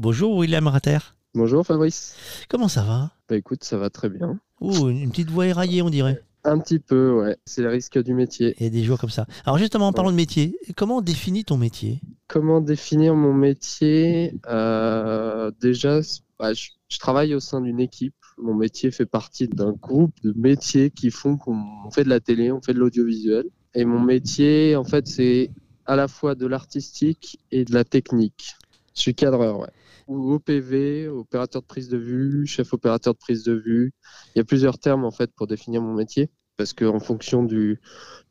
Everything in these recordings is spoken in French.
Bonjour William Ratter. Bonjour Fabrice. Comment ça va? Bah écoute, ça va très bien. Ouh, une petite voix éraillée, on dirait. Un petit peu, ouais. C'est le risque du métier. Il y a des jours comme ça. Alors justement, en parlant de métier, comment on définit ton métier? Comment définir mon métier? Euh, Déjà, bah, je, je travaille au sein d'une équipe. Mon métier fait partie d'un groupe de métiers qui font qu'on on fait de la télé, on fait de l'audiovisuel. Et mon métier, en fait, c'est à la fois de l'artistique et de la technique. Je suis cadreur, ouais. Ou OPV, opérateur de prise de vue, chef opérateur de prise de vue. Il y a plusieurs termes en fait pour définir mon métier, parce qu'en fonction du,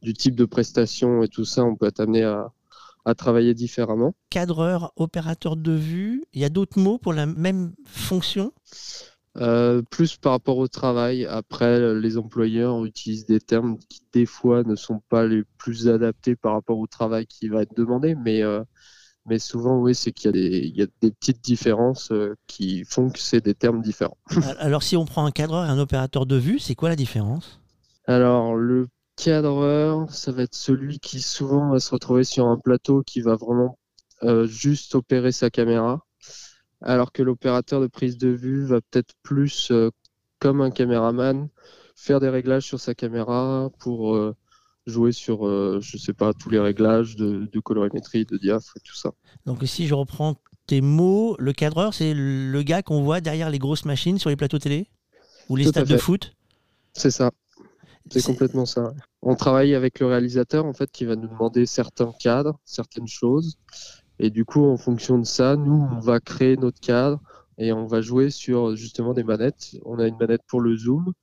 du type de prestation et tout ça, on peut être amené à, à travailler différemment. Cadreur, opérateur de vue, il y a d'autres mots pour la même fonction? Euh, plus par rapport au travail. Après, les employeurs utilisent des termes qui des fois ne sont pas les plus adaptés par rapport au travail qui va être demandé, mais euh, mais souvent, oui, c'est qu'il y a des il y a des petites différences euh, qui font que c'est des termes différents. Alors si on prend un cadreur et un opérateur de vue, c'est quoi la différence? Alors, le cadreur, ça va être celui qui souvent va se retrouver sur un plateau qui va vraiment euh, juste opérer sa caméra, alors que l'opérateur de prise de vue va peut-être plus, euh, comme un caméraman, faire des réglages sur sa caméra pour euh, jouer sur, euh, je sais pas, tous les réglages de, de colorimétrie, de diaph et tout ça. Donc si je reprends tes mots, le cadreur, c'est le gars qu'on voit derrière les grosses machines sur les plateaux télé Ou les Tout stades de foot? C'est ça. C'est complètement ça. On travaille avec le réalisateur en fait qui va nous demander certains cadres, certaines choses, et du coup en fonction de ça, nous on va créer notre cadre et on va jouer sur justement des manettes. On a une manette pour le zoom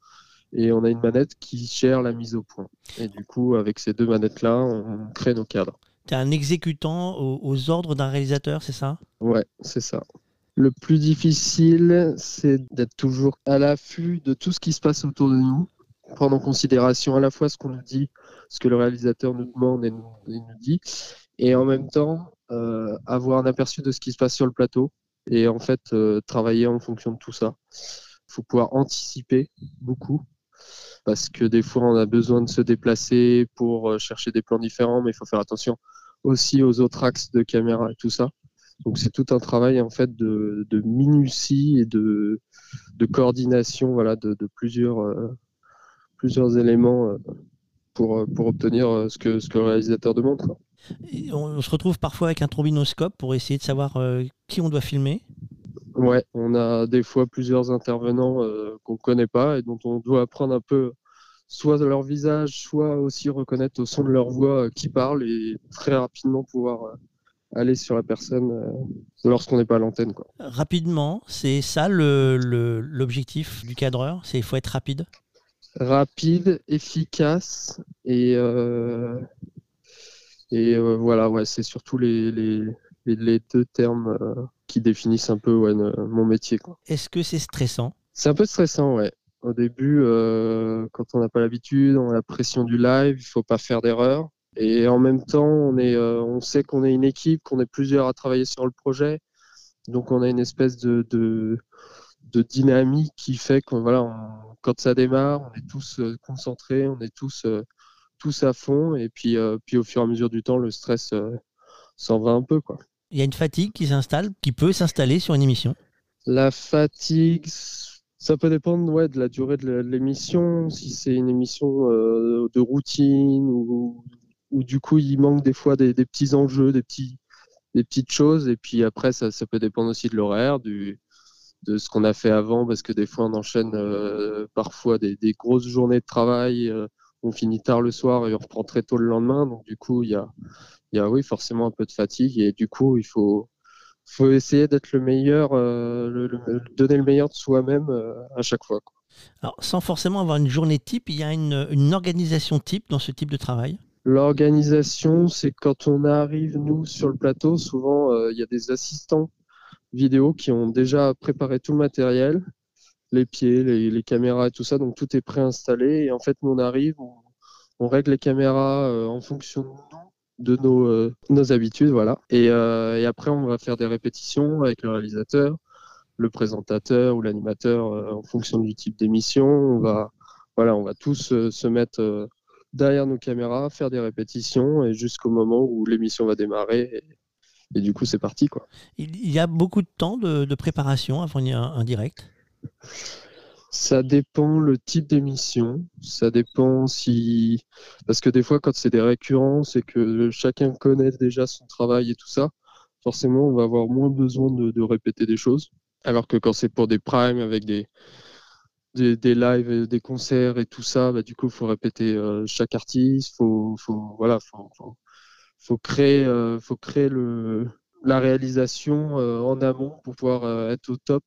et on a une manette qui gère la mise au point. Et du coup avec ces deux manettes là, on crée nos cadres. Tu es un exécutant aux, aux ordres d'un réalisateur, c'est ça? Ouais, c'est ça. Le plus difficile, c'est d'être toujours à l'affût de tout ce qui se passe autour de nous, prendre en considération à la fois ce qu'on nous dit, ce que le réalisateur nous demande et nous, et nous dit, et en même temps euh, avoir un aperçu de ce qui se passe sur le plateau et en fait euh, travailler en fonction de tout ça. Il faut pouvoir anticiper beaucoup parce que des fois on a besoin de se déplacer pour euh, chercher des plans différents, mais il faut faire attention aussi aux autres axes de caméra et tout ça. Donc c'est tout un travail en fait de, minutie et de, coordination voilà, de, euh, plusieurs éléments euh, pour, obtenir ce que, le réalisateur demande. on, se retrouve parfois avec un trombinoscope pour essayer de savoir qui on doit filmer. Ouais, on a des fois plusieurs intervenants euh, qu'on ne connaît pas et dont on doit apprendre un peu soit de leur visage, soit aussi reconnaître au son de leur voix euh, qui parle et très rapidement pouvoir euh, aller sur la personne lorsqu'on n'est pas à l'antenne. Rapidement, c'est ça le- le- l'objectif du cadreur, c'est il faut être rapide? rapide, efficace et et voilà ouais c'est surtout les, les, deux termes qui définissent un peu ouais, mon métier. Est-ce que c'est stressant? C'est un peu stressant ouais. Au début euh, quand on n'a pas l'habitude, on a la pression du live, il faut pas faire d'erreur et en même temps on est euh, on sait qu'on est une équipe, qu'on est plusieurs à travailler sur le projet. Donc on a une espèce de, de, de dynamique qui fait que voilà, on- quand ça démarre, on est tous euh, concentrés, on est tous, tous à fond, et puis, puis au fur et à mesure du temps, le stress s'en va un peu. Quoi. Il y a une fatigue qui s'installe, qui peut s'installer sur une émission. La fatigue, ça peut dépendre de la durée de l'émission, si c'est une émission euh, de routine, ou, du coup il manque des fois des, petits enjeux, des, petites choses, et puis après ça, peut dépendre aussi de l'horaire, de ce qu'on a fait avant, parce que des fois on enchaîne euh, parfois des, des grosses journées de travail, euh, on finit tard le soir et on reprend très tôt le lendemain, donc du coup il y a, il y a oui forcément un peu de fatigue, et du coup il faut, faut essayer d'être le meilleur, euh, le- le- donner le meilleur de soi-même euh, à chaque fois. quoi. Alors, sans forcément avoir une journée type, il y a une, une organisation type dans ce type de travail? L'organisation, c'est quand on arrive, nous, sur le plateau, souvent, euh, il y a des assistants vidéo qui ont déjà préparé tout le matériel, les pieds, les, les caméras et tout ça, donc tout est préinstallé. Et en fait, nous, on arrive, on, on règle les caméras euh, en fonction de nos, euh, habitudes, voilà. Et, euh, et après, on va faire des répétitions avec le réalisateur, le présentateur ou l'animateur en fonction du type d'émission. On va, voilà, on va tous se mettre derrière nos caméras, faire des répétitions et jusqu'au moment où l'émission va démarrer et du coup, c'est parti. Quoi. Il y a beaucoup de temps de, préparation avant un, un direct? Ça dépend le type d'émission. Ça dépend si. Parce que des fois, quand c'est des récurrences et que chacun connaît déjà son travail et tout ça, forcément, on va avoir moins besoin de, répéter des choses. Alors que quand c'est pour des primes avec des, des, lives, des concerts et tout ça, bah, du coup, il faut répéter euh, chaque artiste. Faut, faut, voilà, faut, faut, créer, euh, faut créer le, la réalisation euh, en amont pour pouvoir être au top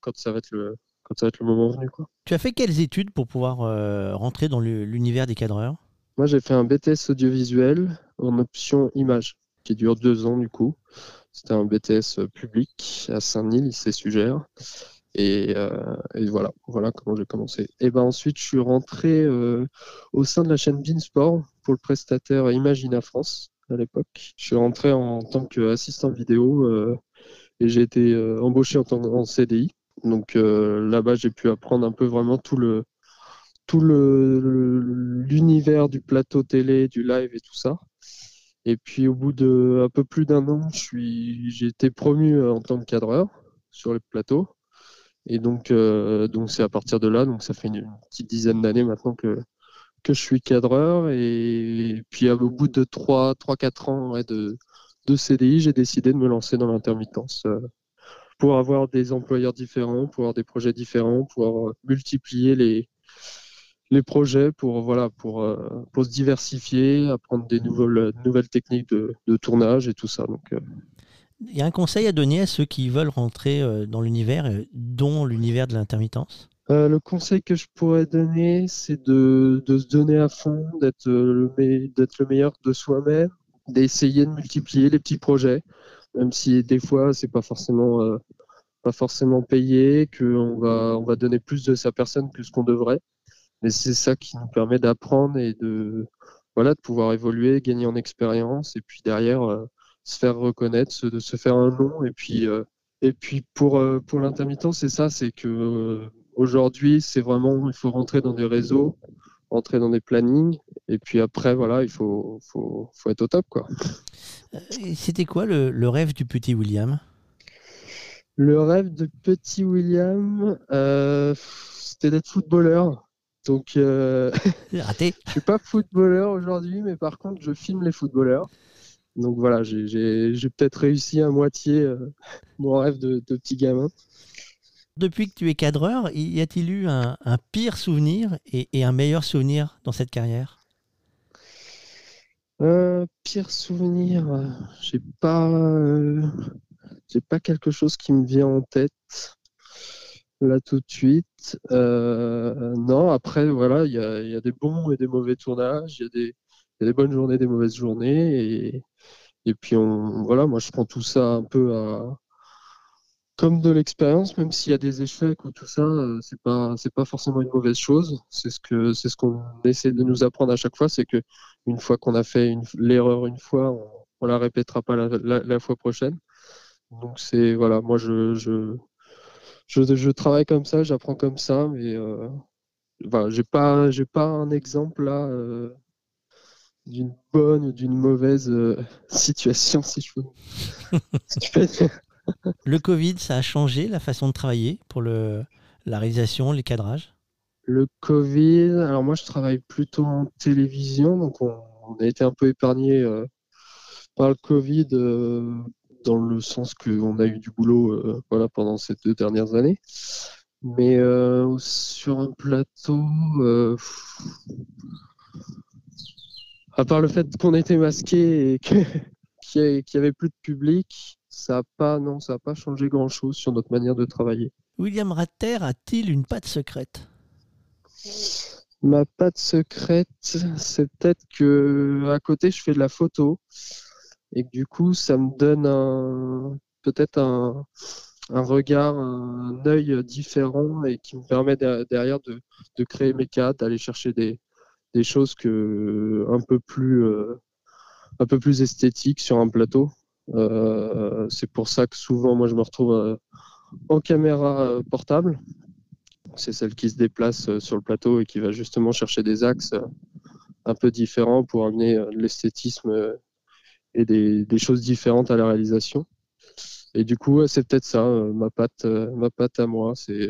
quand ça va être le, quand ça va être le moment venu. Quoi. Tu as fait quelles études pour pouvoir euh, rentrer dans l'univers des cadreurs? Moi, j'ai fait un BTS audiovisuel en option image, qui dure deux ans du coup. C'était un BTS public à Saint-Denis, lycée Sugère. Et, euh, et, voilà, voilà comment j'ai commencé. Et ben ensuite, je suis rentré euh, au sein de la chaîne Beansport pour le prestataire Imagina France à l'époque. Je suis rentré en tant qu'assistant vidéo et j'ai été embauché en tant en CDI. Donc euh, là-bas, j'ai pu apprendre un peu vraiment tout le tout l'univers du plateau télé, du live et tout ça. Et puis au bout de un peu plus d'un an, j'ai été promu euh, en tant que cadreur sur les plateaux. Et donc euh, donc c'est à partir de là, donc ça fait une, petite dizaine d'années maintenant que que je suis cadreur. Et, puis au bout de 3-4 ans de, de CDI, j'ai décidé de me lancer dans l'intermittence pour avoir des employeurs différents, pour avoir des projets différents, pour multiplier les, les projets, pour, voilà, pour, euh, pour se diversifier, apprendre des nouvelles, nouvelles techniques de, de tournage et tout ça. Donc, euh. Il y a un conseil à donner à ceux qui veulent rentrer euh, dans l'univers, dont l'univers de l'intermittence? Le conseil que je pourrais donner, c'est de, de, se donner à fond, d'être le, le meilleur de soi-même, d'essayer de multiplier les petits projets, même si des fois c'est pas forcément euh, pas forcément payé, qu'on va on va donner plus de sa personne que ce qu'on devrait. Mais c'est ça qui nous permet d'apprendre et de voilà de pouvoir évoluer, gagner en expérience et puis derrière euh, se faire reconnaître, se, de se faire un nom et puis euh, et puis pour pour l'intermittent c'est ça, c'est que aujourd'hui c'est vraiment il faut rentrer dans des réseaux rentrer dans des plannings et puis après voilà il faut, faut, faut être au top quoi. Euh, c'était quoi le, rêve du petit William? Le rêve de petit William, euh, c'était d'être footballeur. Donc, euh, raté. je suis pas footballeur aujourd'hui, mais par contre, je filme les footballeurs. Donc voilà, j'ai peut-être réussi à moitié mon rêve de, petit gamin. Depuis que tu es cadreur, y a-t-il eu un, pire souvenir et, un meilleur souvenir dans cette carrière? Euh, pire souvenir, j'ai pas, euh, j'ai pas quelque chose qui me vient en tête là tout de suite. Euh, non, après voilà, il y a, des bons et des mauvais tournages, il y, a des, des bonnes journées, des mauvaises journées, et, et puis on, voilà, moi je prends tout ça un peu à, comme de l'expérience, même s'il y a des échecs ou tout ça, euh, c'est pas c'est pas forcément une mauvaise chose. C'est ce que c'est ce qu'on essaie de nous apprendre à chaque fois, c'est que une fois qu'on a fait l'erreur une fois, on, on, la répétera pas la, fois prochaine. Donc c'est voilà, moi je je, je travaille comme ça, j'apprends comme ça, mais euh, j'ai pas j'ai pas un exemple là euh, d'une bonne ou d'une mauvaise euh, situation si je peux. Le Covid, ça a changé la façon de travailler pour la réalisation, les cadrages? Le Covid, alors moi je travaille plutôt en télévision, donc on, a été un peu épargné euh, par le Covid euh, dans le sens qu'on a eu du boulot euh, voilà, pendant ces deux dernières années. Mais sur un plateau, à part le fait qu'on était masqué et qu'il n'y avait plus de public, ça n'a pas, non, ça pas changé grand-chose sur notre manière de travailler. William Ratter a-t-il une patte secrète? Ma patte secrète, c'est peut-être que à côté je fais de la photo et que du coup ça me donne un peut-être un, regard, un œil différent et qui me permet derrière de, créer mes cadres, d'aller chercher des, choses que un peu plus euh, un peu plus esthétiques sur un plateau. Euh, c'est pour ça que souvent, moi, je me retrouve euh, en caméra euh, portable. C'est celle qui se déplace sur le plateau et qui va justement chercher des axes un peu différents pour amener l'esthétisme et des, choses différentes à la réalisation. Et du coup, c'est peut-être ça, ma patte, ma à moi, c'est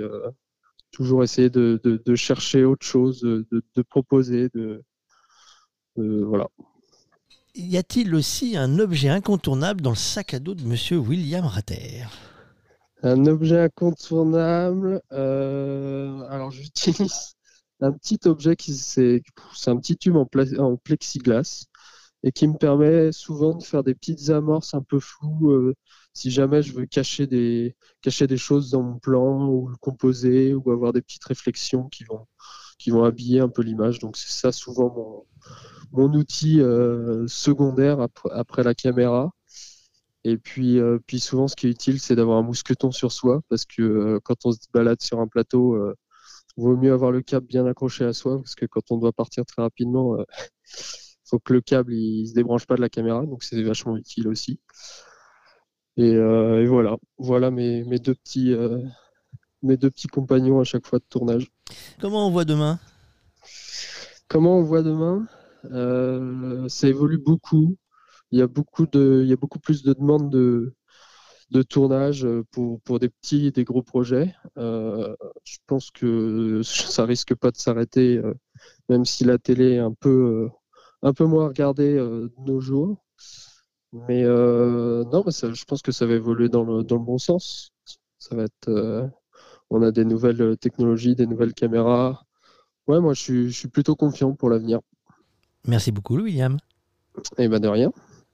toujours essayer de, de, de, chercher autre chose, de, de proposer, de, voilà. Y a-t-il aussi un objet incontournable dans le sac à dos de Monsieur William Ratter Un objet incontournable. Euh, alors j'utilise un petit objet qui c'est un petit tube en, plexiglas et qui me permet souvent de faire des petites amorces un peu floues euh, si jamais je veux cacher des cacher des choses dans mon plan ou le composer ou avoir des petites réflexions qui vont qui vont habiller un peu l'image. Donc c'est ça souvent mon mon outil euh, secondaire après, la caméra. Et puis, euh, puis souvent, ce qui est utile, c'est d'avoir un mousqueton sur soi, parce que euh, quand on se balade sur un plateau, il vaut mieux avoir le câble bien accroché à soi, parce que quand on doit partir très rapidement, il faut que le câble il, se débranche pas de la caméra, donc c'est vachement utile aussi. Et, voilà, voilà mes, mes deux petits, mes deux petits compagnons à chaque fois de tournage. Comment on voit demain? Comment on voit demain? Euh, ça évolue beaucoup. Il y a beaucoup de, il y a beaucoup plus de demandes de, de tournage pour, pour des petits et des gros projets. Euh, je pense que ça risque pas de s'arrêter, euh, même si la télé est un peu, un peu moins regardée de nos jours. Mais non, mais je pense que ça va évoluer dans le, dans le bon sens. Ça va être, on a des nouvelles technologies, des nouvelles caméras. Ouais, moi je suis, je suis plutôt confiant pour l'avenir. Merci beaucoup, William. Eh ben de rien.